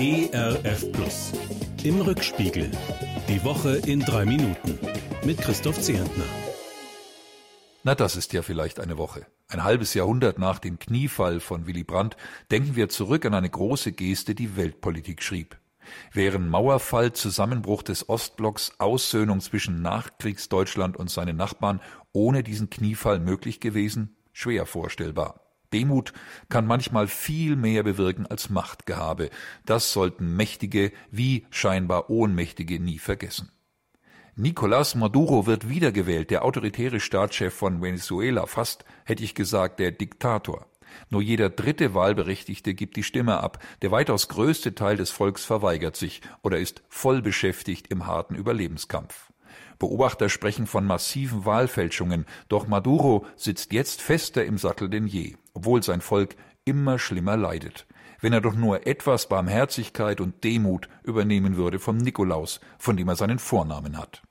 ERF Plus. Im Rückspiegel. Die Woche in drei Minuten. Mit Christoph Zehentner. Na, das ist ja vielleicht eine Woche. Ein halbes Jahrhundert nach dem Kniefall von Willy Brandt denken wir zurück an eine große Geste, die Weltpolitik schrieb. Wären Mauerfall, Zusammenbruch des Ostblocks, Aussöhnung zwischen Nachkriegsdeutschland und seinen Nachbarn ohne diesen Kniefall möglich gewesen? Schwer vorstellbar. Demut kann manchmal viel mehr bewirken als Machtgehabe. Das sollten Mächtige wie scheinbar Ohnmächtige nie vergessen. Nicolás Maduro wird wiedergewählt, der autoritäre Staatschef von Venezuela, fast hätte ich gesagt der Diktator. Nur jeder dritte Wahlberechtigte gibt die Stimme ab, der weitaus größte Teil des Volks verweigert sich oder ist voll beschäftigt im harten Überlebenskampf. Beobachter sprechen von massiven Wahlfälschungen, doch Maduro sitzt jetzt fester im Sattel denn je, obwohl sein Volk immer schlimmer leidet. Wenn er doch nur etwas Barmherzigkeit und Demut übernehmen würde vom Nikolaus, von dem er seinen Vornamen hat.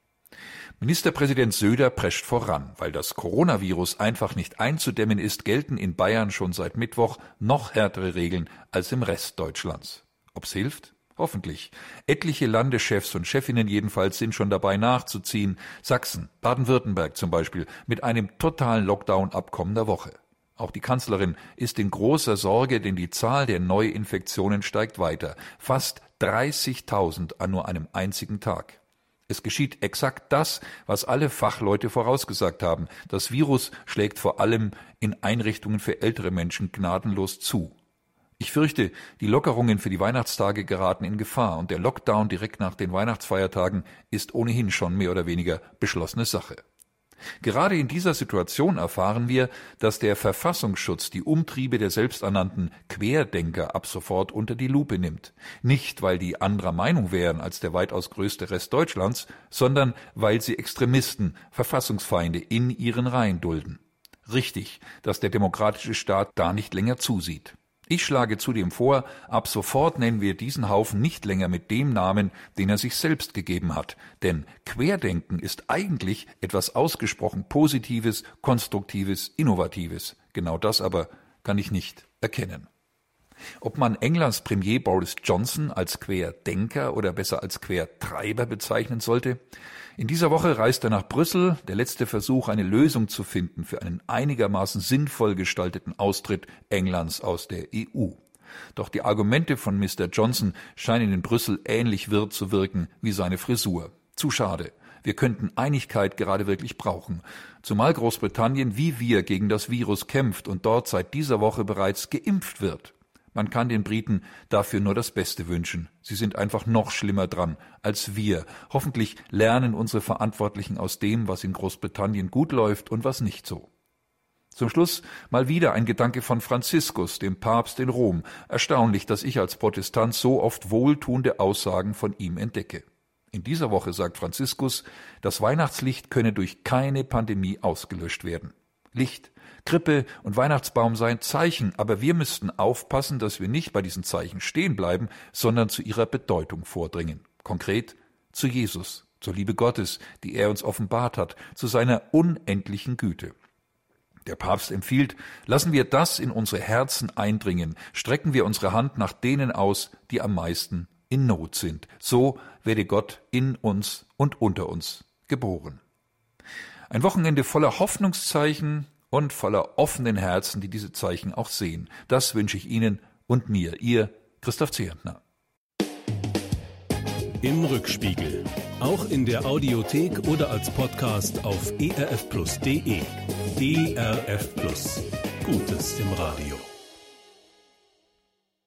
Ministerpräsident Söder prescht voran. Weil das Coronavirus einfach nicht einzudämmen ist, gelten in Bayern schon seit Mittwoch noch härtere Regeln als im Rest Deutschlands. Ob's hilft? Hoffentlich. Etliche Landeschefs und Chefinnen jedenfalls sind schon dabei nachzuziehen. Sachsen, Baden-Württemberg zum Beispiel, mit einem totalen Lockdown ab kommender Woche. Auch die Kanzlerin ist in großer Sorge, denn die Zahl der Neuinfektionen steigt weiter. Fast 30.000 an nur einem einzigen Tag. Es geschieht exakt das, was alle Fachleute vorausgesagt haben. Das Virus schlägt vor allem in Einrichtungen für ältere Menschen gnadenlos zu. Ich fürchte, die Lockerungen für die Weihnachtstage geraten in Gefahr und der Lockdown direkt nach den Weihnachtsfeiertagen ist ohnehin schon mehr oder weniger beschlossene Sache. Gerade in dieser Situation erfahren wir, dass der Verfassungsschutz die Umtriebe der selbsternannten Querdenker ab sofort unter die Lupe nimmt. Nicht, weil die anderer Meinung wären als der weitaus größte Rest Deutschlands, sondern weil sie Extremisten, Verfassungsfeinde in ihren Reihen dulden. Richtig, dass der demokratische Staat da nicht länger zusieht. Ich schlage zudem vor, ab sofort nennen wir diesen Haufen nicht länger mit dem Namen, den er sich selbst gegeben hat, denn Querdenken ist eigentlich etwas ausgesprochen Positives, Konstruktives, Innovatives. Genau das aber kann ich nicht erkennen. Ob man Englands Premier Boris Johnson als Querdenker oder besser als Quertreiber bezeichnen sollte? In dieser Woche reist er nach Brüssel, der letzte Versuch, eine Lösung zu finden für einen einigermaßen sinnvoll gestalteten Austritt Englands aus der EU. Doch die Argumente von Mr. Johnson scheinen in Brüssel ähnlich wirr zu wirken wie seine Frisur. Zu schade. Wir könnten Einigkeit gerade wirklich brauchen, zumal Großbritannien wie wir gegen das Virus kämpft und dort seit dieser Woche bereits geimpft wird. Man kann den Briten dafür nur das Beste wünschen. Sie sind einfach noch schlimmer dran als wir. Hoffentlich lernen unsere Verantwortlichen aus dem, was in Großbritannien gut läuft und was nicht so. Zum Schluss mal wieder ein Gedanke von Franziskus, dem Papst in Rom. Erstaunlich, dass ich als Protestant so oft wohltuende Aussagen von ihm entdecke. In dieser Woche sagt Franziskus, das Weihnachtslicht könne durch keine Pandemie ausgelöscht werden. Licht, Krippe und Weihnachtsbaum seien Zeichen, aber wir müssten aufpassen, dass wir nicht bei diesen Zeichen stehen bleiben, sondern zu ihrer Bedeutung vordringen. Konkret zu Jesus, zur Liebe Gottes, die er uns offenbart hat, zu seiner unendlichen Güte. Der Papst empfiehlt, lassen wir das in unsere Herzen eindringen, strecken wir unsere Hand nach denen aus, die am meisten in Not sind. So werde Gott in uns und unter uns geboren. Ein Wochenende voller Hoffnungszeichen und voller offenen Herzen, die diese Zeichen auch sehen. Das wünsche ich Ihnen und mir, Ihr Christoph Zehentner. Im Rückspiegel. Auch in der Audiothek oder als Podcast auf erfplus.de. ERF Plus. Gutes im Radio.